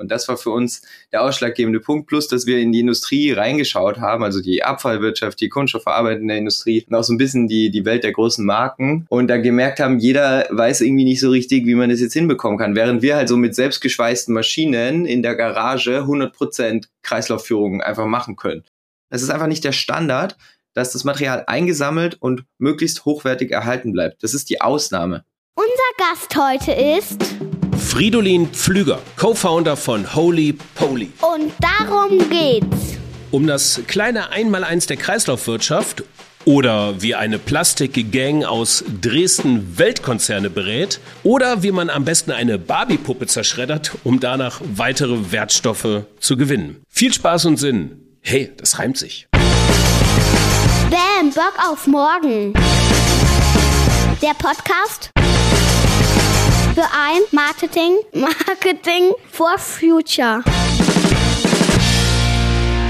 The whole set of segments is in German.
Und das war für uns der ausschlaggebende Punkt, plus dass wir in die Industrie reingeschaut haben, also die Abfallwirtschaft, die kunststoffverarbeitende Industrie und auch so ein bisschen die, die Welt der großen Marken und da gemerkt haben, jeder weiß irgendwie nicht so richtig, wie man das jetzt hinbekommen kann, während wir halt so mit selbstgeschweißten Maschinen in der Garage 100% Kreislaufführung einfach machen können. Das ist einfach nicht der Standard, dass das Material eingesammelt und möglichst hochwertig erhalten bleibt. Das ist die Ausnahme. Unser Gast heute ist Fridolin Pflüger, Co-Founder von Holy Poly. und darum geht's. Um das kleine Einmaleins der Kreislaufwirtschaft oder wie eine Plastikgang aus Dresden Weltkonzerne berät oder wie man am besten eine Barbie-Puppe zerschreddert, um danach weitere Wertstoffe zu gewinnen. Viel Spaß und Sinn. Hey, das reimt sich. Bam, Bock auf morgen. Der Podcast für ein Marketing, Marketing for Future.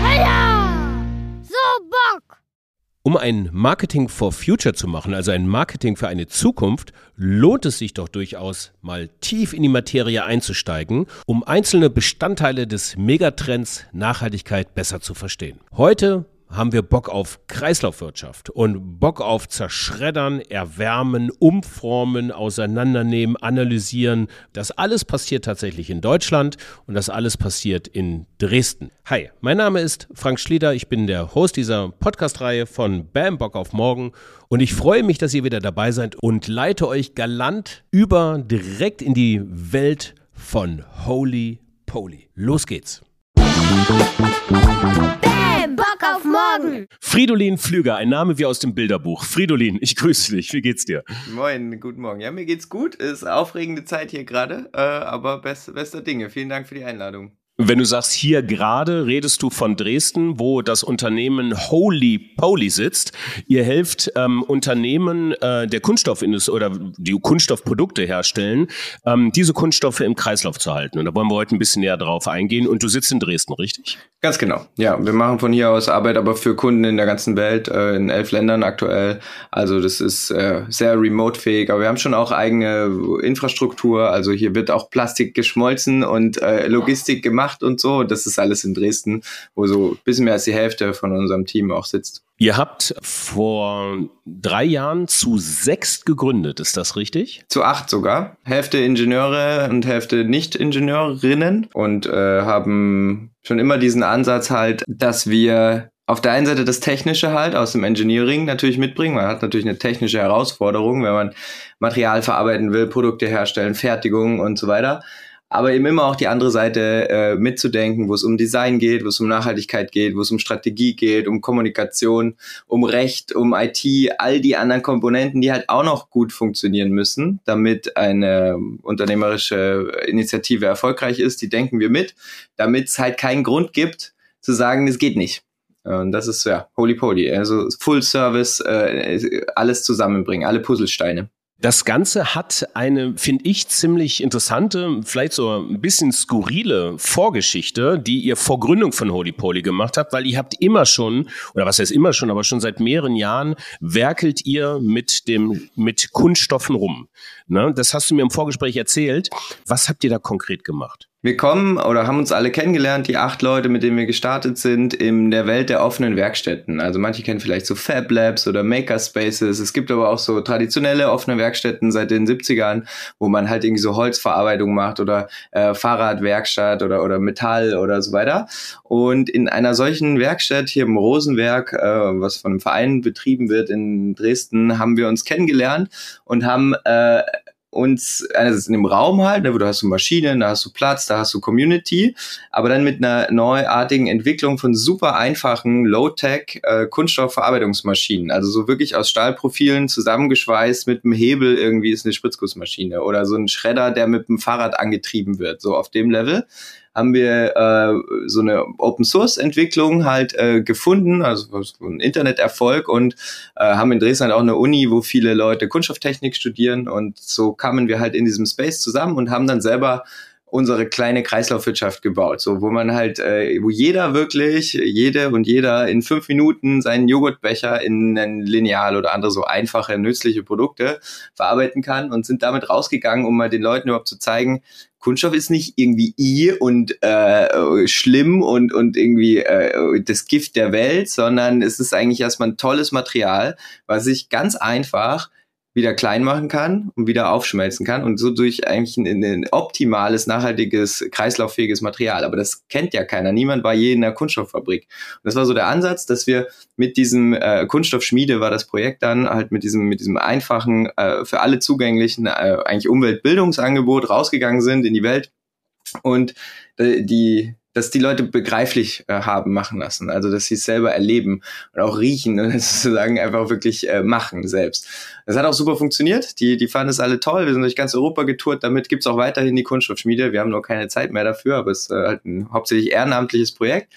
Heya! So Bock! Um ein Marketing for Future zu machen, also ein Marketing für eine Zukunft, lohnt es sich doch durchaus, mal tief in die Materie einzusteigen, um einzelne Bestandteile des Megatrends Nachhaltigkeit besser zu verstehen. Heute haben wir Bock auf Kreislaufwirtschaft und Bock auf Zerschreddern, Erwärmen, Umformen, Auseinandernehmen, Analysieren. Das alles passiert tatsächlich in Deutschland und das alles passiert in Dresden. Hi, mein Name ist Frank Schlieder. Ich bin der Host dieser Podcast-Reihe von Bam Bock auf Morgen und ich freue mich, dass ihr wieder dabei seid und leite euch galant über direkt in die Welt von Holy Poly. Los geht's. Morgen! Fridolin Pflüger, ein Name wie aus dem Bilderbuch. Fridolin, ich grüße dich. Wie geht's dir? Moin, guten Morgen. Ja, mir geht's gut. Ist aufregende Zeit hier gerade, äh, aber best, bester Dinge. Vielen Dank für die Einladung. Wenn du sagst hier gerade, redest du von Dresden, wo das Unternehmen Holy Poly sitzt. Ihr helft ähm, Unternehmen äh, der Kunststoffindustrie oder die Kunststoffprodukte herstellen, ähm, diese Kunststoffe im Kreislauf zu halten. Und da wollen wir heute ein bisschen näher drauf eingehen. Und du sitzt in Dresden, richtig? Ganz genau. Ja, wir machen von hier aus Arbeit aber für Kunden in der ganzen Welt, äh, in elf Ländern aktuell. Also das ist äh, sehr remote-fähig, aber wir haben schon auch eigene Infrastruktur. Also hier wird auch Plastik geschmolzen und äh, Logistik gemacht und so. Das ist alles in Dresden, wo so ein bisschen mehr als die Hälfte von unserem Team auch sitzt. Ihr habt vor drei Jahren zu sechst gegründet, ist das richtig? Zu acht sogar. Hälfte Ingenieure und Hälfte Nicht-Ingenieurinnen und äh, haben schon immer diesen Ansatz halt, dass wir auf der einen Seite das Technische halt aus dem Engineering natürlich mitbringen. Man hat natürlich eine technische Herausforderung, wenn man Material verarbeiten will, Produkte herstellen, Fertigung und so weiter aber eben immer auch die andere Seite äh, mitzudenken, wo es um Design geht, wo es um Nachhaltigkeit geht, wo es um Strategie geht, um Kommunikation, um Recht, um IT, all die anderen Komponenten, die halt auch noch gut funktionieren müssen, damit eine unternehmerische Initiative erfolgreich ist. Die denken wir mit, damit es halt keinen Grund gibt zu sagen, es geht nicht. Und das ist ja Holy Poly, also Full Service, äh, alles zusammenbringen, alle Puzzlesteine. Das Ganze hat eine, finde ich, ziemlich interessante, vielleicht so ein bisschen skurrile Vorgeschichte, die ihr vor Gründung von Holy Poly gemacht habt, weil ihr habt immer schon, oder was heißt immer schon, aber schon seit mehreren Jahren werkelt ihr mit dem, mit Kunststoffen rum. Ne? Das hast du mir im Vorgespräch erzählt. Was habt ihr da konkret gemacht? Wir kommen oder haben uns alle kennengelernt, die acht Leute, mit denen wir gestartet sind, in der Welt der offenen Werkstätten. Also manche kennen vielleicht so Fab Labs oder Makerspaces. Es gibt aber auch so traditionelle offene Werkstätten seit den 70ern, wo man halt irgendwie so Holzverarbeitung macht oder äh, Fahrradwerkstatt oder, oder Metall oder so weiter. Und in einer solchen Werkstatt hier im Rosenwerk, äh, was von einem Verein betrieben wird in Dresden, haben wir uns kennengelernt und haben äh, uns einerseits in dem Raum halt, ne, wo du hast du Maschinen, da hast du Platz, da hast du Community, aber dann mit einer neuartigen Entwicklung von super einfachen Low-Tech äh, Kunststoffverarbeitungsmaschinen, also so wirklich aus Stahlprofilen zusammengeschweißt mit einem Hebel irgendwie ist eine Spritzgussmaschine oder so ein Schredder, der mit dem Fahrrad angetrieben wird, so auf dem Level haben wir äh, so eine Open Source Entwicklung halt äh, gefunden, also so ein Interneterfolg und äh, haben in Dresden halt auch eine Uni, wo viele Leute Kunststofftechnik studieren und so kamen wir halt in diesem Space zusammen und haben dann selber unsere kleine Kreislaufwirtschaft gebaut, so wo man halt, äh, wo jeder wirklich, jede und jeder in fünf Minuten seinen Joghurtbecher in ein Lineal oder andere so einfache, nützliche Produkte verarbeiten kann und sind damit rausgegangen, um mal den Leuten überhaupt zu zeigen, Kunststoff ist nicht irgendwie i und äh, schlimm und, und irgendwie äh, das Gift der Welt, sondern es ist eigentlich erstmal ein tolles Material, was sich ganz einfach wieder klein machen kann und wieder aufschmelzen kann und so durch eigentlich ein, ein, optimales, nachhaltiges, kreislauffähiges Material. Aber das kennt ja keiner. Niemand war je in einer Kunststofffabrik. Und das war so der Ansatz, dass wir mit diesem äh, Kunststoffschmiede war das Projekt dann halt mit diesem mit diesem einfachen äh, für alle zugänglichen äh, eigentlich Umweltbildungsangebot rausgegangen sind in die Welt und äh, die dass die Leute begreiflich äh, haben machen lassen, also dass sie es selber erleben und auch riechen und sozusagen einfach wirklich äh, machen selbst. Das hat auch super funktioniert. Die, die fanden es alle toll. Wir sind durch ganz Europa getourt. Damit gibt's auch weiterhin die Kunststoffschmiede. Wir haben noch keine Zeit mehr dafür, aber es ist äh, halt ein hauptsächlich ehrenamtliches Projekt.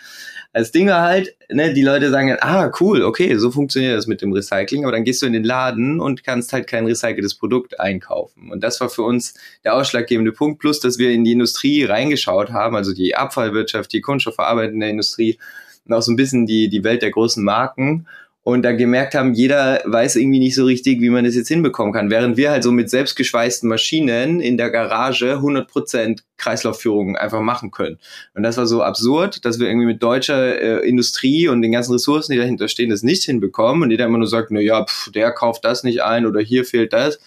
Das Ding war halt, ne, die Leute sagen ah, cool, okay, so funktioniert das mit dem Recycling, aber dann gehst du in den Laden und kannst halt kein recyceltes Produkt einkaufen. Und das war für uns der ausschlaggebende Punkt, plus, dass wir in die Industrie reingeschaut haben, also die Abfallwirtschaft, die kunststoffverarbeitende Industrie und auch so ein bisschen die, die Welt der großen Marken und da gemerkt haben, jeder weiß irgendwie nicht so richtig, wie man das jetzt hinbekommen kann. Während wir halt so mit selbstgeschweißten Maschinen in der Garage 100% Kreislaufführung einfach machen können. Und das war so absurd, dass wir irgendwie mit deutscher äh, Industrie und den ganzen Ressourcen, die dahinter stehen, das nicht hinbekommen. Und jeder immer nur sagt, na ja, pff, der kauft das nicht ein oder hier fehlt das.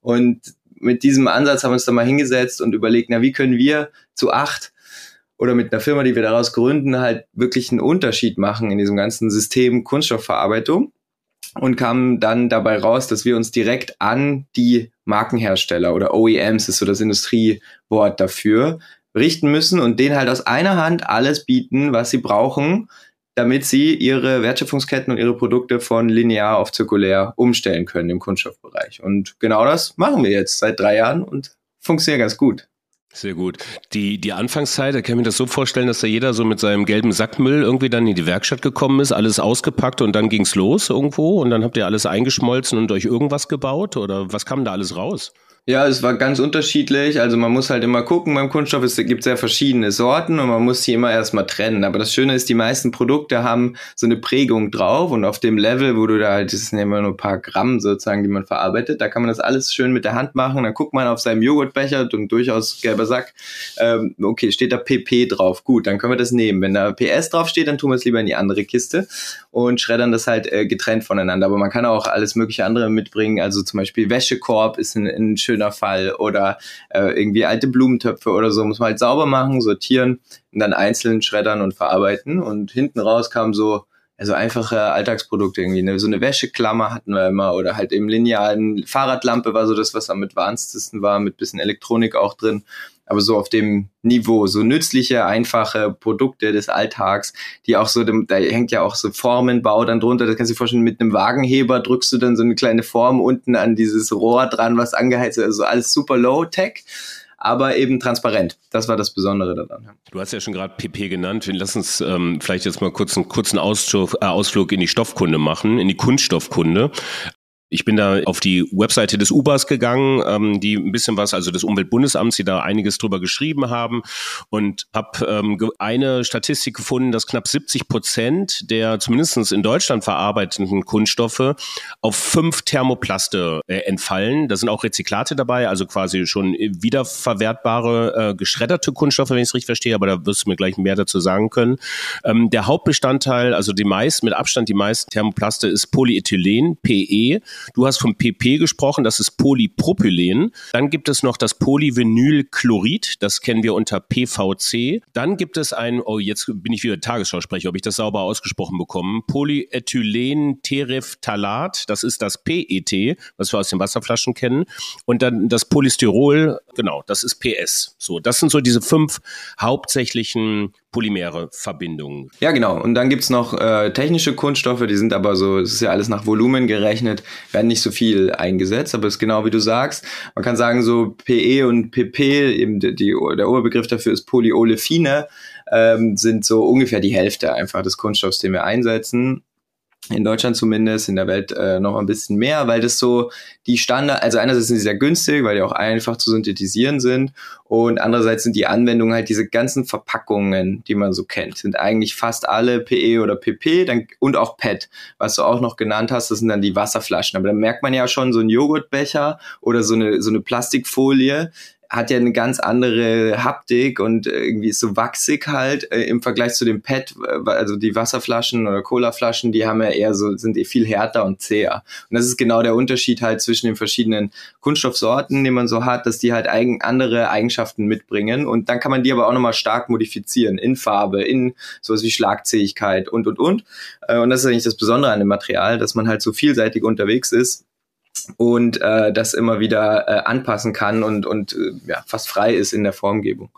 Und mit diesem Ansatz haben wir uns dann mal hingesetzt und überlegt, na, wie können wir zu acht oder mit einer Firma, die wir daraus gründen, halt wirklich einen Unterschied machen in diesem ganzen System Kunststoffverarbeitung und kamen dann dabei raus, dass wir uns direkt an die Markenhersteller oder OEMs ist so das Industriewort dafür richten müssen und denen halt aus einer Hand alles bieten, was sie brauchen, damit sie ihre Wertschöpfungsketten und ihre Produkte von linear auf zirkulär umstellen können im Kunststoffbereich. Und genau das machen wir jetzt seit drei Jahren und funktioniert ganz gut. Sehr gut. Die, die Anfangszeit, da kann ich mir das so vorstellen, dass da jeder so mit seinem gelben Sackmüll irgendwie dann in die Werkstatt gekommen ist, alles ausgepackt und dann ging's los irgendwo und dann habt ihr alles eingeschmolzen und euch irgendwas gebaut oder was kam da alles raus? Ja, es war ganz unterschiedlich. Also man muss halt immer gucken beim Kunststoff. Es gibt sehr verschiedene Sorten und man muss sie immer erstmal trennen. Aber das Schöne ist, die meisten Produkte haben so eine Prägung drauf und auf dem Level, wo du da halt, das sind immer nur ein paar Gramm sozusagen, die man verarbeitet, da kann man das alles schön mit der Hand machen. Dann guckt man auf seinem Joghurtbecher und durchaus gelber Sack, ähm, okay, steht da PP drauf. Gut, dann können wir das nehmen. Wenn da PS drauf steht, dann tun wir es lieber in die andere Kiste und schreddern das halt äh, getrennt voneinander. Aber man kann auch alles mögliche andere mitbringen. Also zum Beispiel Wäschekorb ist ein, ein schöner Fall oder äh, irgendwie alte Blumentöpfe oder so, muss man halt sauber machen, sortieren und dann einzeln schreddern und verarbeiten und hinten raus kam so also einfache Alltagsprodukte irgendwie. Ne? So eine Wäscheklammer hatten wir immer oder halt eben linealen Fahrradlampe war so das, was am advancedsten war, mit bisschen Elektronik auch drin aber so auf dem Niveau, so nützliche, einfache Produkte des Alltags, die auch so, da hängt ja auch so Formenbau dann drunter, das kannst du dir vorstellen, mit einem Wagenheber drückst du dann so eine kleine Form unten an dieses Rohr dran, was angeheizt ist, also alles super low-tech aber eben transparent. Das war das Besondere daran. Du hast ja schon gerade PP genannt. Lass uns ähm, vielleicht jetzt mal kurz einen kurzen äh, Ausflug in die Stoffkunde machen, in die Kunststoffkunde. Ich bin da auf die Webseite des UBAs gegangen, ähm, die ein bisschen was, also des Umweltbundesamts, die da einiges drüber geschrieben haben und habe ähm, eine Statistik gefunden, dass knapp 70 Prozent der zumindest in Deutschland verarbeitenden Kunststoffe auf fünf Thermoplaste äh, entfallen. Da sind auch Rezyklate dabei, also quasi schon wiederverwertbare, äh, geschredderte Kunststoffe, wenn ich es richtig verstehe, aber da wirst du mir gleich mehr dazu sagen können. Ähm, der Hauptbestandteil, also die meisten, mit Abstand die meisten Thermoplaste ist Polyethylen, PE. Du hast vom PP gesprochen, das ist Polypropylen. Dann gibt es noch das Polyvinylchlorid, das kennen wir unter PVC. Dann gibt es ein, oh, jetzt bin ich wieder Tagesschausprecher, ob ich das sauber ausgesprochen bekomme, Polyethylen Terephthalat, das ist das PET, was wir aus den Wasserflaschen kennen. Und dann das Polystyrol, genau, das ist PS. So, das sind so diese fünf hauptsächlichen polymere Verbindungen. Ja, genau. Und dann gibt's noch äh, technische Kunststoffe, die sind aber so, es ist ja alles nach Volumen gerechnet, werden nicht so viel eingesetzt, aber es ist genau wie du sagst. Man kann sagen, so PE und PP, eben die, die der Oberbegriff dafür ist Polyolefine, ähm, sind so ungefähr die Hälfte einfach des Kunststoffs, den wir einsetzen in Deutschland zumindest, in der Welt äh, noch ein bisschen mehr, weil das so die Standard, also einerseits sind sie sehr günstig, weil die auch einfach zu synthetisieren sind und andererseits sind die Anwendungen halt diese ganzen Verpackungen, die man so kennt, sind eigentlich fast alle PE oder PP dann, und auch PET, was du auch noch genannt hast, das sind dann die Wasserflaschen, aber da merkt man ja schon so ein Joghurtbecher oder so eine, so eine Plastikfolie, hat ja eine ganz andere Haptik und irgendwie ist so wachsig halt äh, im Vergleich zu dem PET, äh, also die Wasserflaschen oder Colaflaschen, die haben ja eher so, sind eh viel härter und zäher. Und das ist genau der Unterschied halt zwischen den verschiedenen Kunststoffsorten, die man so hat, dass die halt eigen, andere Eigenschaften mitbringen und dann kann man die aber auch nochmal stark modifizieren in Farbe, in sowas wie Schlagzähigkeit und und und. Äh, und das ist eigentlich das Besondere an dem Material, dass man halt so vielseitig unterwegs ist und äh, das immer wieder äh, anpassen kann und, und äh, ja, fast frei ist in der Formgebung.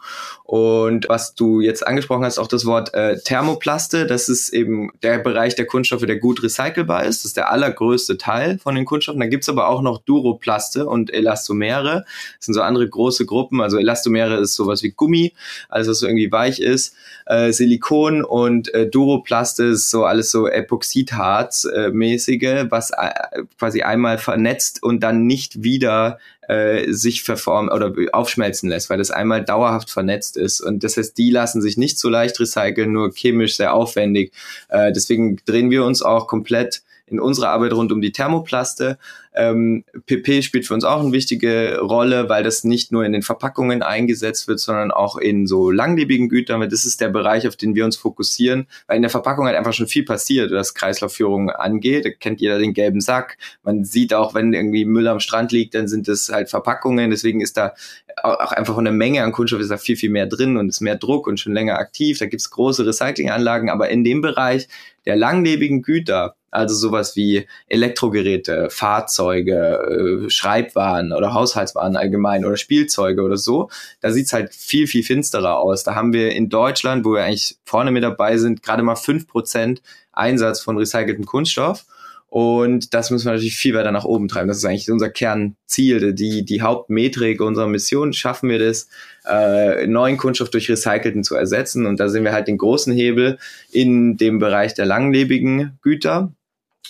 Und was du jetzt angesprochen hast, auch das Wort äh, Thermoplaste, das ist eben der Bereich der Kunststoffe, der gut recycelbar ist. Das ist der allergrößte Teil von den Kunststoffen. Da gibt's aber auch noch Duroplaste und Elastomere. Das sind so andere große Gruppen. Also Elastomere ist sowas wie Gummi, alles was so irgendwie weich ist. Äh, Silikon und äh, Duroplaste ist so alles so Epoxidharz-mäßige, äh, was äh, quasi einmal vernetzt vernetzt und dann nicht wieder äh, sich verformen oder aufschmelzen lässt, weil das einmal dauerhaft vernetzt ist. Und das heißt, die lassen sich nicht so leicht recyceln, nur chemisch sehr aufwendig. Äh, deswegen drehen wir uns auch komplett in unserer Arbeit rund um die Thermoplaste. Ähm, PP spielt für uns auch eine wichtige Rolle, weil das nicht nur in den Verpackungen eingesetzt wird, sondern auch in so langlebigen Gütern. Das ist der Bereich, auf den wir uns fokussieren, weil in der Verpackung halt einfach schon viel passiert, was Kreislaufführung angeht. Da kennt jeder den gelben Sack. Man sieht auch, wenn irgendwie Müll am Strand liegt, dann sind das halt Verpackungen. Deswegen ist da auch einfach der Menge an Kunststoff ist da viel, viel mehr drin und ist mehr Druck und schon länger aktiv. Da gibt's große Recyclinganlagen, aber in dem Bereich der langlebigen Güter, also sowas wie Elektrogeräte, Fahrzeuge, äh, Schreibwaren oder Haushaltswaren allgemein oder Spielzeuge oder so. Da sieht's halt viel, viel finsterer aus. Da haben wir in Deutschland, wo wir eigentlich vorne mit dabei sind, gerade mal fünf Prozent Einsatz von recyceltem Kunststoff. Und das müssen wir natürlich viel weiter nach oben treiben. Das ist eigentlich unser Kernziel, die, die Hauptmetrik unserer Mission. Schaffen wir das, äh, neuen Kunststoff durch recycelten zu ersetzen? Und da sehen wir halt den großen Hebel in dem Bereich der langlebigen Güter.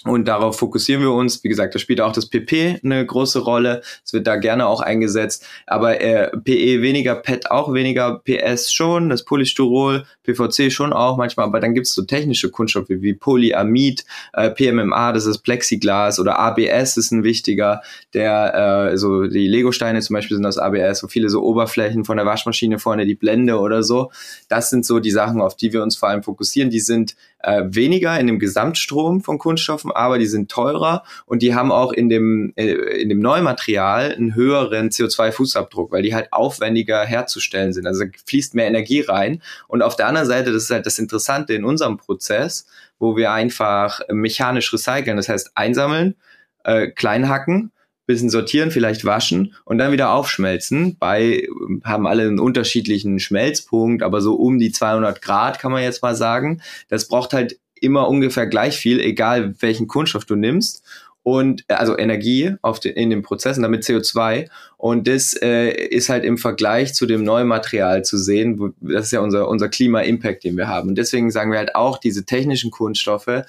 Und darauf fokussieren wir uns. Wie gesagt, da spielt auch das PP eine große Rolle. Es wird da gerne auch eingesetzt. Aber äh, PE weniger, PET auch weniger, PS schon, das Polystyrol, PVC schon auch manchmal. Aber dann gibt es so technische Kunststoffe wie Polyamid, äh, PMMA, das ist Plexiglas oder ABS ist ein wichtiger. Der, äh, so die Legosteine zum Beispiel sind aus ABS, so viele so Oberflächen von der Waschmaschine vorne, die Blende oder so. Das sind so die Sachen, auf die wir uns vor allem fokussieren. Die sind äh, weniger in dem Gesamtstrom von Kunststoffen, aber die sind teurer und die haben auch in dem, äh, in dem Neumaterial einen höheren CO2-Fußabdruck, weil die halt aufwendiger herzustellen sind. Also fließt mehr Energie rein. Und auf der anderen Seite, das ist halt das Interessante in unserem Prozess, wo wir einfach mechanisch recyceln, das heißt einsammeln, äh, klein hacken bisschen sortieren, vielleicht waschen und dann wieder aufschmelzen. Bei haben alle einen unterschiedlichen Schmelzpunkt, aber so um die 200 Grad kann man jetzt mal sagen. Das braucht halt immer ungefähr gleich viel, egal welchen Kunststoff du nimmst und also Energie auf den, in den Prozessen, damit CO2 und das äh, ist halt im Vergleich zu dem neuen Material zu sehen, wo, das ist ja unser unser Klima-Impact, den wir haben und deswegen sagen wir halt auch, diese technischen Kunststoffe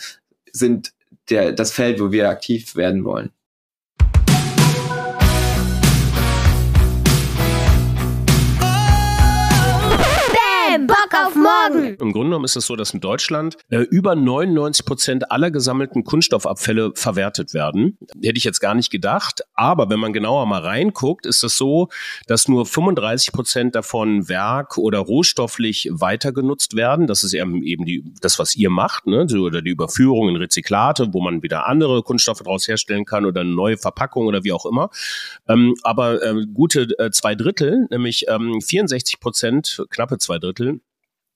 sind der das Feld, wo wir aktiv werden wollen. Bye. Bock auf morgen. Im Grunde genommen ist es so, dass in Deutschland äh, über 99 Prozent aller gesammelten Kunststoffabfälle verwertet werden. Hätte ich jetzt gar nicht gedacht. Aber wenn man genauer mal reinguckt, ist es so, dass nur 35 Prozent davon werk- oder rohstofflich weiter genutzt werden. Das ist eben, eben die, das, was ihr macht, ne? oder die Überführung in Rezyklate, wo man wieder andere Kunststoffe daraus herstellen kann oder eine neue Verpackung oder wie auch immer. Ähm, aber äh, gute äh, zwei Drittel, nämlich ähm, 64 Prozent, knappe zwei Drittel,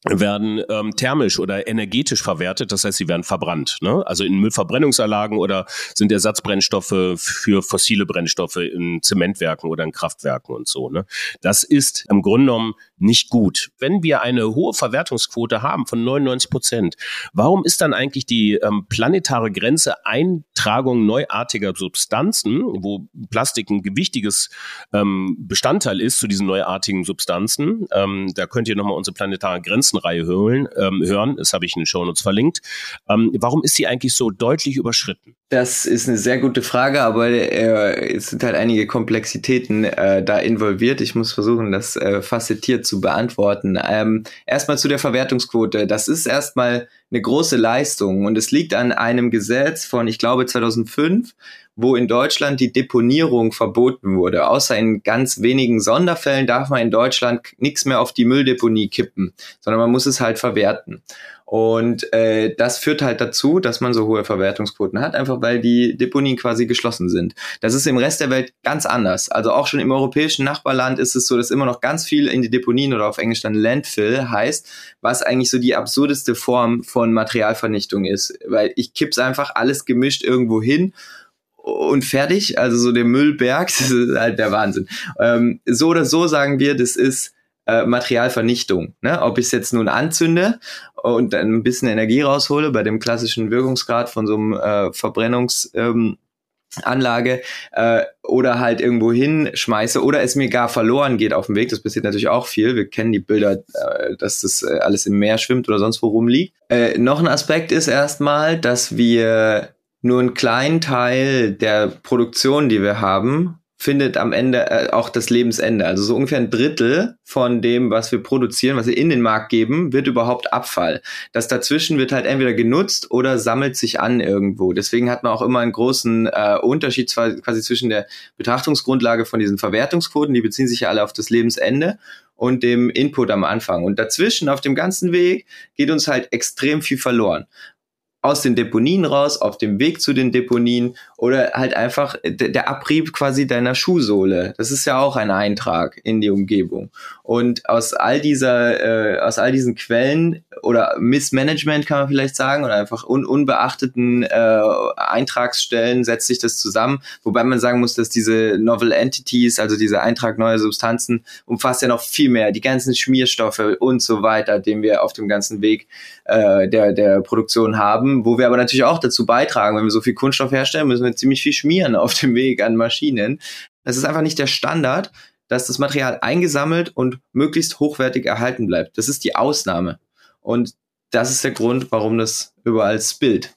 werden ähm, thermisch oder energetisch verwertet, das heißt, sie werden verbrannt, ne? also in Müllverbrennungsanlagen oder sind Ersatzbrennstoffe für fossile Brennstoffe in Zementwerken oder in Kraftwerken und so. Ne? Das ist im Grunde genommen nicht gut. Wenn wir eine hohe Verwertungsquote haben von 99 Prozent, warum ist dann eigentlich die ähm, planetare Grenze Eintragung neuartiger Substanzen, wo Plastik ein gewichtiges ähm, Bestandteil ist zu diesen neuartigen Substanzen? Ähm, da könnt ihr nochmal unsere planetare Grenzenreihe hören. Ähm, hören. Das habe ich in den Shownotes verlinkt. Ähm, warum ist sie eigentlich so deutlich überschritten? Das ist eine sehr gute Frage, aber äh, es sind halt einige Komplexitäten äh, da involviert. Ich muss versuchen, das äh, facettiert zu beantworten. Ähm, erstmal zu der Verwertungsquote. Das ist erstmal eine große Leistung und es liegt an einem Gesetz von, ich glaube, 2005, wo in Deutschland die Deponierung verboten wurde. Außer in ganz wenigen Sonderfällen darf man in Deutschland nichts mehr auf die Mülldeponie kippen, sondern man muss es halt verwerten. Und äh, das führt halt dazu, dass man so hohe Verwertungsquoten hat, einfach weil die Deponien quasi geschlossen sind. Das ist im Rest der Welt ganz anders. Also auch schon im europäischen Nachbarland ist es so, dass immer noch ganz viel in die Deponien oder auf Englisch dann Landfill heißt, was eigentlich so die absurdeste Form von Materialvernichtung ist. Weil ich kipp's einfach alles gemischt irgendwo hin und fertig. Also so der Müllberg, das ist halt der Wahnsinn. Ähm, so oder so sagen wir, das ist äh, Materialvernichtung. Ne? Ob ich es jetzt nun anzünde und ein bisschen Energie raushole bei dem klassischen Wirkungsgrad von so einem äh, Verbrennungs... Ähm, äh, oder halt irgendwo hinschmeiße oder es mir gar verloren geht auf dem Weg. Das passiert natürlich auch viel. Wir kennen die Bilder, äh, dass das äh, alles im Meer schwimmt oder sonst wo rumliegt. Äh, noch ein Aspekt ist erstmal, dass wir nur einen kleinen Teil der Produktion, die wir haben, findet am Ende äh, auch das Lebensende. Also so ungefähr ein Drittel von dem, was wir produzieren, was wir in den Markt geben, wird überhaupt Abfall. Das dazwischen wird halt entweder genutzt oder sammelt sich an irgendwo. Deswegen hat man auch immer einen großen äh, Unterschied zwar quasi zwischen der Betrachtungsgrundlage von diesen Verwertungsquoten, die beziehen sich ja alle auf das Lebensende und dem Input am Anfang. Und dazwischen auf dem ganzen Weg geht uns halt extrem viel verloren aus den Deponien raus, auf dem Weg zu den Deponien oder halt einfach der Abrieb quasi deiner Schuhsohle. Das ist ja auch ein Eintrag in die Umgebung. Und aus all dieser, äh, aus all diesen Quellen oder Missmanagement kann man vielleicht sagen oder einfach un unbeachteten äh, Eintragsstellen setzt sich das zusammen. Wobei man sagen muss, dass diese Novel Entities, also diese Eintrag neuer Substanzen, umfasst ja noch viel mehr. Die ganzen Schmierstoffe und so weiter, den wir auf dem ganzen Weg äh, der, der Produktion haben, wo wir aber natürlich auch dazu beitragen, wenn wir so viel Kunststoff herstellen, müssen wir ziemlich viel schmieren auf dem Weg an Maschinen. Das ist einfach nicht der Standard, dass das Material eingesammelt und möglichst hochwertig erhalten bleibt. Das ist die Ausnahme. Und das ist der Grund, warum das überall spillt.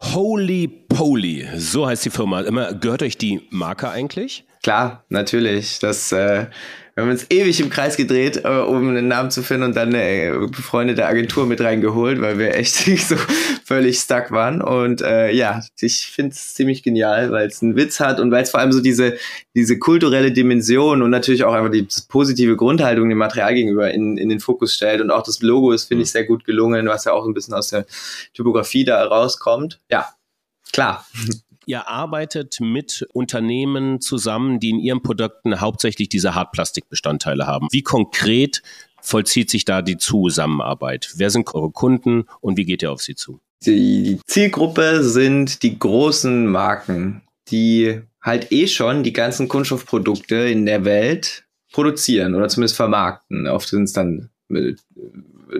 Holy Poly, so heißt die Firma. Immer, gehört euch die Marke eigentlich? Klar, natürlich. Das äh, wir haben uns ewig im Kreis gedreht, äh, um einen Namen zu finden und dann eine äh, befreundete Agentur mit reingeholt, weil wir echt so völlig stuck waren. Und äh, ja, ich finde es ziemlich genial, weil es einen Witz hat und weil es vor allem so diese, diese kulturelle Dimension und natürlich auch einfach die positive Grundhaltung dem Material gegenüber in, in den Fokus stellt. Und auch das Logo ist, finde ich, sehr gut gelungen, was ja auch ein bisschen aus der Typografie da rauskommt. Ja, klar. Ihr arbeitet mit Unternehmen zusammen, die in ihren Produkten hauptsächlich diese Hartplastikbestandteile haben. Wie konkret vollzieht sich da die Zusammenarbeit? Wer sind eure Kunden und wie geht ihr auf sie zu? Die Zielgruppe sind die großen Marken, die halt eh schon die ganzen Kunststoffprodukte in der Welt produzieren oder zumindest vermarkten. Oft sind es dann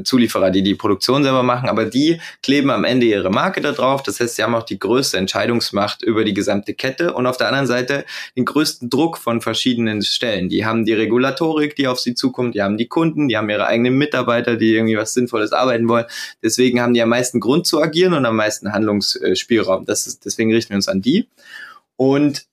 Zulieferer, die die Produktion selber machen, aber die kleben am Ende ihre Marke da drauf. Das heißt, sie haben auch die größte Entscheidungsmacht über die gesamte Kette und auf der anderen Seite den größten Druck von verschiedenen Stellen. Die haben die Regulatorik, die auf sie zukommt, die haben die Kunden, die haben ihre eigenen Mitarbeiter, die irgendwie was Sinnvolles arbeiten wollen. Deswegen haben die am meisten Grund zu agieren und am meisten Handlungsspielraum. Das ist, deswegen richten wir uns an die. Und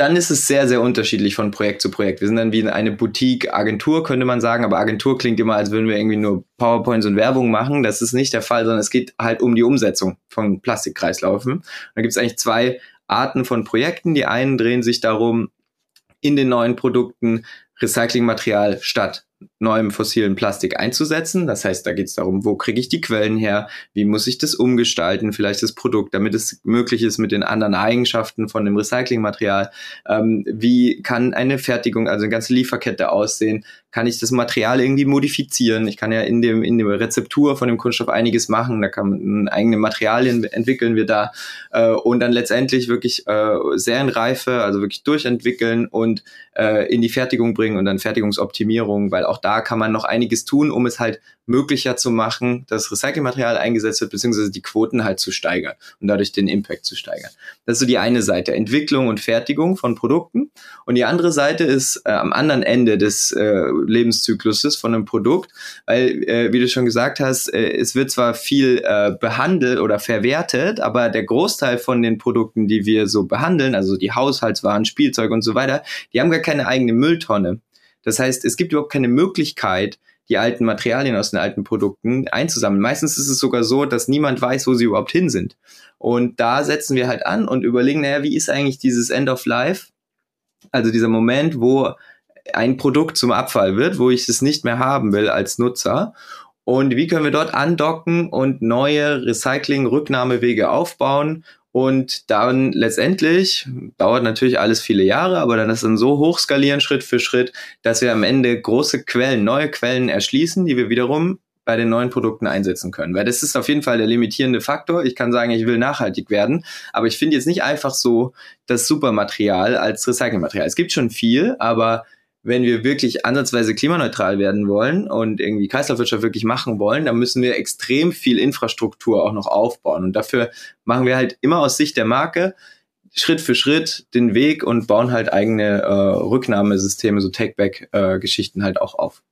dann ist es sehr, sehr unterschiedlich von Projekt zu Projekt. Wir sind dann wie eine Boutique-Agentur, könnte man sagen, aber Agentur klingt immer, als würden wir irgendwie nur PowerPoints und Werbung machen. Das ist nicht der Fall, sondern es geht halt um die Umsetzung von Plastikkreislaufen. Da gibt es eigentlich zwei Arten von Projekten. Die einen drehen sich darum, in den neuen Produkten Recyclingmaterial statt neuem fossilen Plastik einzusetzen. Das heißt, da geht es darum, wo kriege ich die Quellen her, wie muss ich das umgestalten, vielleicht das Produkt, damit es möglich ist mit den anderen Eigenschaften von dem Recyclingmaterial. Ähm, wie kann eine Fertigung, also eine ganze Lieferkette aussehen? Kann ich das Material irgendwie modifizieren? Ich kann ja in dem in der Rezeptur von dem Kunststoff einiges machen. Da kann man eigene Materialien entwickeln wir da äh, und dann letztendlich wirklich äh, Serienreife, also wirklich durchentwickeln und äh, in die Fertigung bringen und dann Fertigungsoptimierung, weil auch da kann man noch einiges tun, um es halt möglicher zu machen, dass Recyclingmaterial eingesetzt wird, beziehungsweise die Quoten halt zu steigern und dadurch den Impact zu steigern. Das ist so die eine Seite, Entwicklung und Fertigung von Produkten. Und die andere Seite ist äh, am anderen Ende des äh, Lebenszykluses von einem Produkt, weil, äh, wie du schon gesagt hast, äh, es wird zwar viel äh, behandelt oder verwertet, aber der Großteil von den Produkten, die wir so behandeln, also die Haushaltswaren, Spielzeug und so weiter, die haben gar keine eigene Mülltonne. Das heißt, es gibt überhaupt keine Möglichkeit, die alten Materialien aus den alten Produkten einzusammeln. Meistens ist es sogar so, dass niemand weiß, wo sie überhaupt hin sind. Und da setzen wir halt an und überlegen, naja, wie ist eigentlich dieses End of Life? Also dieser Moment, wo ein Produkt zum Abfall wird, wo ich es nicht mehr haben will als Nutzer. Und wie können wir dort andocken und neue Recycling-Rücknahmewege aufbauen und dann letztendlich dauert natürlich alles viele Jahre, aber dann ist dann so hoch skalieren Schritt für Schritt, dass wir am Ende große Quellen, neue Quellen erschließen, die wir wiederum bei den neuen Produkten einsetzen können. Weil das ist auf jeden Fall der limitierende Faktor. Ich kann sagen, ich will nachhaltig werden, aber ich finde jetzt nicht einfach so das Supermaterial als Recyclingmaterial. Es gibt schon viel, aber wenn wir wirklich ansatzweise klimaneutral werden wollen und irgendwie Kreislaufwirtschaft wirklich machen wollen, dann müssen wir extrem viel Infrastruktur auch noch aufbauen. Und dafür machen wir halt immer aus Sicht der Marke Schritt für Schritt den Weg und bauen halt eigene äh, Rücknahmesysteme, so Take-Back-Geschichten äh, halt auch auf.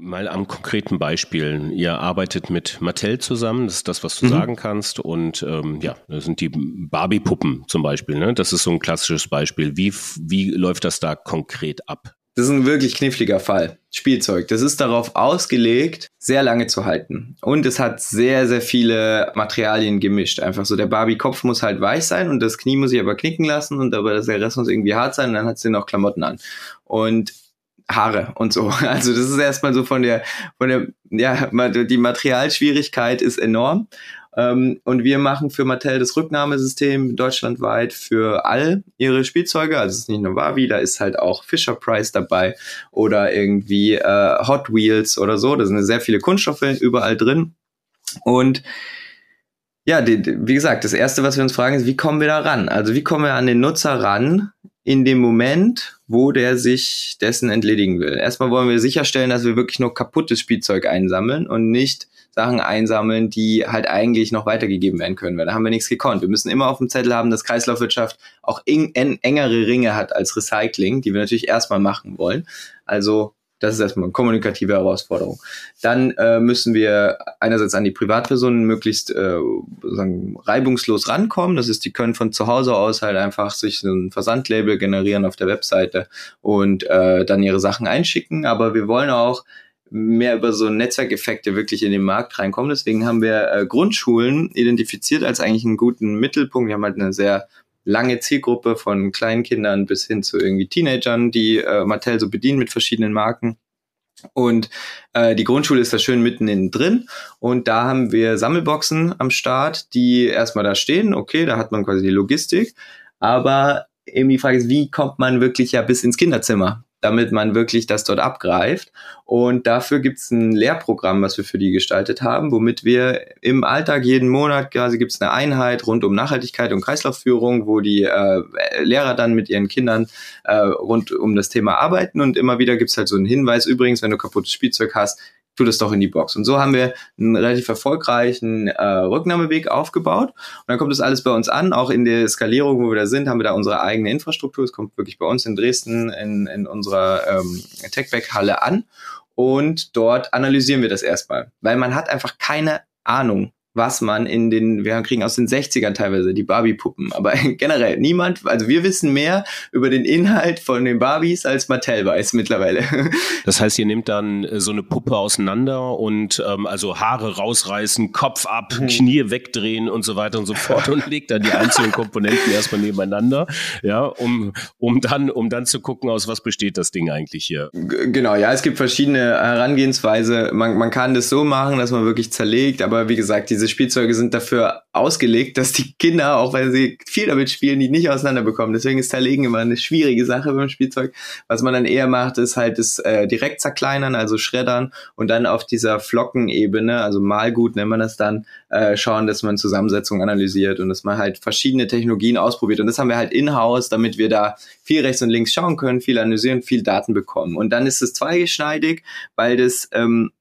Mal am konkreten Beispiel. Ihr arbeitet mit Mattel zusammen, das ist das, was du mhm. sagen kannst. Und ähm, ja, das sind die Barbie-Puppen zum Beispiel. Ne? Das ist so ein klassisches Beispiel. Wie, wie läuft das da konkret ab? Das ist ein wirklich kniffliger Fall. Spielzeug. Das ist darauf ausgelegt, sehr lange zu halten. Und es hat sehr, sehr viele Materialien gemischt. Einfach so, der Barbie-Kopf muss halt weich sein und das Knie muss sich aber knicken lassen und aber der Rest muss irgendwie hart sein und dann hat sie noch Klamotten an. Und Haare und so. Also das ist erstmal so von der, von der, ja, die Materialschwierigkeit ist enorm. Ähm, und wir machen für Mattel das Rücknahmesystem deutschlandweit für all ihre Spielzeuge. Also es ist nicht nur Barbie, da ist halt auch Fisher Price dabei oder irgendwie äh, Hot Wheels oder so. Da sind sehr viele Kunststoffe überall drin. Und ja, die, wie gesagt, das erste, was wir uns fragen, ist, wie kommen wir da ran? Also wie kommen wir an den Nutzer ran in dem Moment, wo der sich dessen entledigen will? Erstmal wollen wir sicherstellen, dass wir wirklich nur kaputtes Spielzeug einsammeln und nicht Sachen einsammeln, die halt eigentlich noch weitergegeben werden können, weil da haben wir nichts gekonnt. Wir müssen immer auf dem Zettel haben, dass Kreislaufwirtschaft auch eng, engere Ringe hat als Recycling, die wir natürlich erstmal machen wollen. Also das ist erstmal eine kommunikative Herausforderung. Dann äh, müssen wir einerseits an die Privatpersonen möglichst äh, sagen, reibungslos rankommen. Das ist, die können von zu Hause aus halt einfach sich ein Versandlabel generieren auf der Webseite und äh, dann ihre Sachen einschicken. Aber wir wollen auch mehr über so Netzwerkeffekte wirklich in den Markt reinkommen. Deswegen haben wir äh, Grundschulen identifiziert als eigentlich einen guten Mittelpunkt. Wir haben halt eine sehr lange Zielgruppe von kleinen Kindern bis hin zu irgendwie Teenagern, die äh, Mattel so bedient mit verschiedenen Marken. Und äh, die Grundschule ist da schön mitten innen drin. Und da haben wir Sammelboxen am Start, die erstmal da stehen. Okay, da hat man quasi die Logistik. Aber eben die Frage ist, wie kommt man wirklich ja bis ins Kinderzimmer? Damit man wirklich das dort abgreift. Und dafür gibt es ein Lehrprogramm, was wir für die gestaltet haben, womit wir im Alltag jeden Monat quasi gibt es eine Einheit rund um Nachhaltigkeit und Kreislaufführung, wo die äh, Lehrer dann mit ihren Kindern äh, rund um das Thema arbeiten. Und immer wieder gibt es halt so einen Hinweis, übrigens, wenn du kaputtes Spielzeug hast, tu das doch in die Box. Und so haben wir einen relativ erfolgreichen äh, Rücknahmeweg aufgebaut. Und dann kommt das alles bei uns an, auch in der Skalierung, wo wir da sind, haben wir da unsere eigene Infrastruktur. Es kommt wirklich bei uns in Dresden in, in unserer ähm, Techback-Halle an. Und dort analysieren wir das erstmal, weil man hat einfach keine Ahnung, was man in den, wir kriegen aus den 60ern teilweise die Barbie-Puppen, aber generell niemand, also wir wissen mehr über den Inhalt von den Barbies als Mattel weiß mittlerweile. Das heißt, ihr nehmt dann äh, so eine Puppe auseinander und ähm, also Haare rausreißen, Kopf ab, mhm. Knie wegdrehen und so weiter und so fort und legt dann die einzelnen Komponenten erstmal nebeneinander, ja, um, um dann, um dann zu gucken, aus was besteht das Ding eigentlich hier. G genau, ja, es gibt verschiedene Herangehensweise. Man, man kann das so machen, dass man wirklich zerlegt, aber wie gesagt, diese Spielzeuge sind dafür ausgelegt, dass die Kinder, auch weil sie viel damit spielen, die nicht auseinanderbekommen. Deswegen ist Zerlegen immer eine schwierige Sache beim Spielzeug. Was man dann eher macht, ist halt das äh, direkt zerkleinern, also schreddern und dann auf dieser Flockenebene, also Malgut nennt man das dann, äh, schauen, dass man Zusammensetzung analysiert und dass man halt verschiedene Technologien ausprobiert. Und das haben wir halt in-house, damit wir da viel rechts und links schauen können, viel analysieren, viel Daten bekommen. Und dann ist es zweigeschneidig, weil das ähm,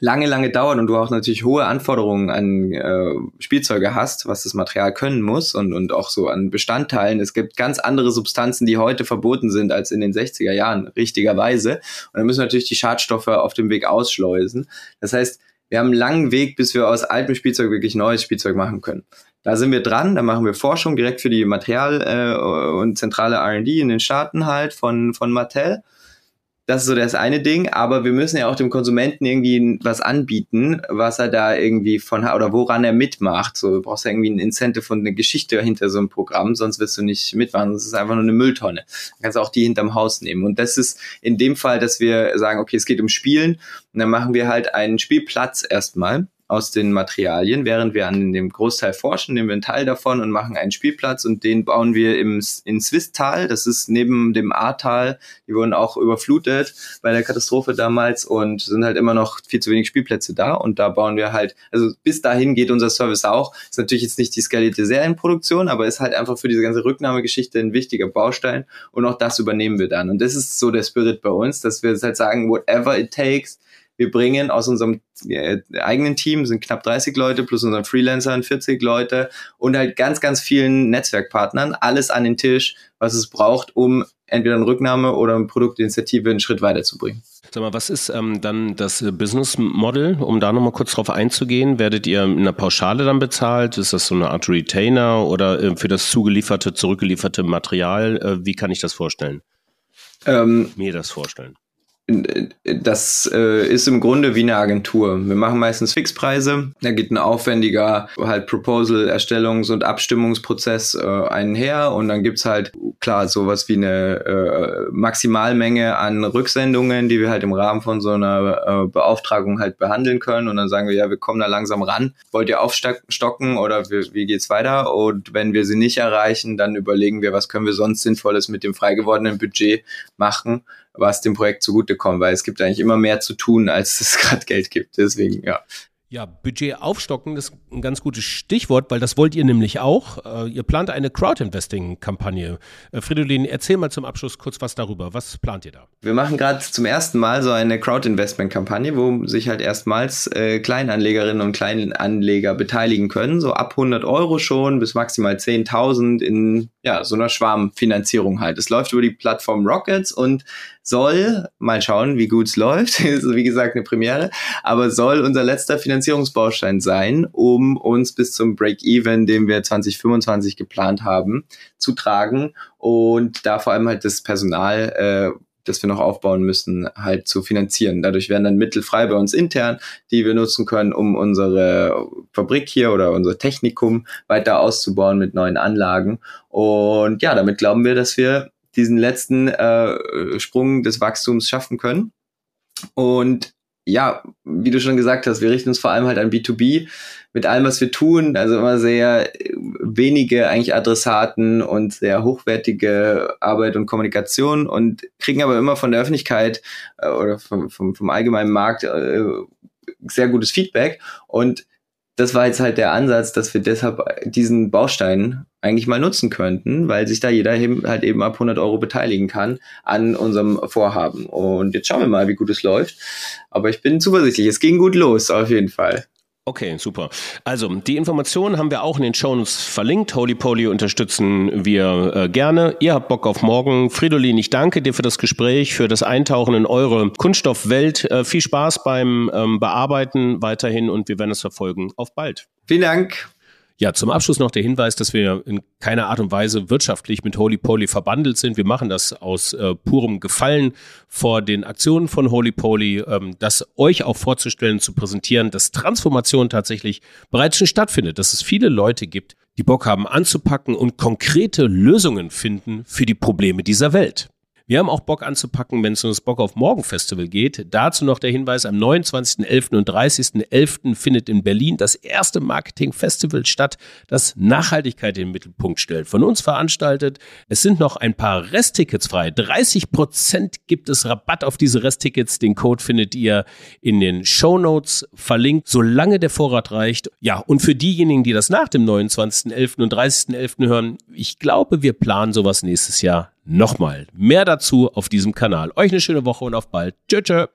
lange, lange dauert und du auch natürlich hohe Anforderungen an äh, Spielzeuge hast, was das Material können muss und, und auch so an Bestandteilen. Es gibt ganz andere Substanzen, die heute verboten sind als in den 60er Jahren, richtigerweise. Und dann müssen natürlich die Schadstoffe auf dem Weg ausschleusen. Das heißt, wir haben einen langen Weg, bis wir aus altem Spielzeug wirklich neues Spielzeug machen können. Da sind wir dran, da machen wir Forschung direkt für die Material- äh, und zentrale R&D in den Staaten halt von, von Mattel das ist so das eine Ding, aber wir müssen ja auch dem Konsumenten irgendwie was anbieten, was er da irgendwie von oder woran er mitmacht. So, du brauchst ja irgendwie ein Incentive und eine Geschichte hinter so einem Programm, sonst wirst du nicht mitmachen. Das ist einfach nur eine Mülltonne. Du kannst auch die hinterm Haus nehmen. Und das ist in dem Fall, dass wir sagen, okay, es geht um Spielen und dann machen wir halt einen Spielplatz erstmal aus den Materialien, während wir an dem Großteil forschen, nehmen wir einen Teil davon und machen einen Spielplatz und den bauen wir im, in Swisttal, das ist neben dem Ahrtal, die wurden auch überflutet bei der Katastrophe damals und sind halt immer noch viel zu wenig Spielplätze da. Und da bauen wir halt, also bis dahin geht unser Service auch, ist natürlich jetzt nicht die skalierte Serienproduktion, aber ist halt einfach für diese ganze Rücknahmegeschichte ein wichtiger Baustein. Und auch das übernehmen wir dann. Und das ist so der Spirit bei uns, dass wir halt sagen, whatever it takes, wir bringen aus unserem äh, eigenen Team, sind knapp 30 Leute, plus unseren Freelancern 40 Leute und halt ganz, ganz vielen Netzwerkpartnern alles an den Tisch, was es braucht, um entweder eine Rücknahme oder eine Produktinitiative einen Schritt weiterzubringen. Sag mal, was ist ähm, dann das Business Model, um da nochmal kurz drauf einzugehen? Werdet ihr in einer Pauschale dann bezahlt? Ist das so eine Art Retainer oder äh, für das zugelieferte, zurückgelieferte Material? Äh, wie kann ich das vorstellen? Ähm, Mir das vorstellen das äh, ist im Grunde wie eine Agentur. Wir machen meistens Fixpreise. Da geht ein aufwendiger halt Proposal, Erstellungs- und Abstimmungsprozess äh, einher und dann gibt's halt klar sowas wie eine äh, Maximalmenge an Rücksendungen, die wir halt im Rahmen von so einer äh, Beauftragung halt behandeln können und dann sagen wir, ja, wir kommen da langsam ran. Wollt ihr aufstocken oder wie, wie geht's weiter? Und wenn wir sie nicht erreichen, dann überlegen wir, was können wir sonst Sinnvolles mit dem frei gewordenen Budget machen was dem Projekt zugutekommt, weil es gibt eigentlich immer mehr zu tun, als es gerade Geld gibt. Deswegen, ja. Ja, Budget aufstocken ist ein ganz gutes Stichwort, weil das wollt ihr nämlich auch. Äh, ihr plant eine Crowd-Investing-Kampagne. Äh, Fridolin, erzähl mal zum Abschluss kurz was darüber. Was plant ihr da? Wir machen gerade zum ersten Mal so eine Crowd-Investment-Kampagne, wo sich halt erstmals äh, Kleinanlegerinnen und Kleinanleger beteiligen können, so ab 100 Euro schon bis maximal 10.000 in ja, so einer Schwarmfinanzierung halt. Es läuft über die Plattform Rockets und soll, mal schauen, wie gut es läuft, ist wie gesagt eine Premiere, aber soll unser letzter Finanzierungsbaustein sein, um uns bis zum Break-Even, den wir 2025 geplant haben, zu tragen und da vor allem halt das Personal, äh, das wir noch aufbauen müssen, halt zu finanzieren. Dadurch werden dann Mittel frei bei uns intern, die wir nutzen können, um unsere Fabrik hier oder unser Technikum weiter auszubauen mit neuen Anlagen. Und ja, damit glauben wir, dass wir diesen letzten äh, Sprung des Wachstums schaffen können. Und ja, wie du schon gesagt hast, wir richten uns vor allem halt an B2B mit allem, was wir tun. Also immer sehr wenige eigentlich Adressaten und sehr hochwertige Arbeit und Kommunikation und kriegen aber immer von der Öffentlichkeit äh, oder vom, vom, vom allgemeinen Markt äh, sehr gutes Feedback. Und das war jetzt halt der Ansatz, dass wir deshalb diesen Baustein eigentlich mal nutzen könnten, weil sich da jeder halt eben ab 100 Euro beteiligen kann an unserem Vorhaben. Und jetzt schauen wir mal, wie gut es läuft. Aber ich bin zuversichtlich. Es ging gut los, auf jeden Fall. Okay, super. Also, die Informationen haben wir auch in den Shownotes verlinkt. Holy Poly unterstützen wir äh, gerne. Ihr habt Bock auf morgen. Fridolin, ich danke dir für das Gespräch, für das Eintauchen in eure Kunststoffwelt. Äh, viel Spaß beim ähm, Bearbeiten weiterhin und wir werden es verfolgen. Auf bald. Vielen Dank. Ja, zum Abschluss noch der Hinweis, dass wir in keiner Art und Weise wirtschaftlich mit Holy Poly verbandelt sind. Wir machen das aus äh, purem Gefallen vor den Aktionen von Holy Poly, ähm, das euch auch vorzustellen, zu präsentieren, dass Transformation tatsächlich bereits schon stattfindet, dass es viele Leute gibt, die Bock haben anzupacken und konkrete Lösungen finden für die Probleme dieser Welt. Wir haben auch Bock anzupacken, wenn es um das Bock auf Morgen Festival geht. Dazu noch der Hinweis, am 29.11. und 30.11. findet in Berlin das erste Marketing-Festival statt, das Nachhaltigkeit in den Mittelpunkt stellt. Von uns veranstaltet. Es sind noch ein paar Resttickets frei. 30 Prozent gibt es Rabatt auf diese Resttickets. Den Code findet ihr in den Show Notes verlinkt, solange der Vorrat reicht. Ja, und für diejenigen, die das nach dem 29.11. und 30.11. hören, ich glaube, wir planen sowas nächstes Jahr nochmal. Mehr dazu auf diesem Kanal. Euch eine schöne Woche und auf bald. Tschö, tschö.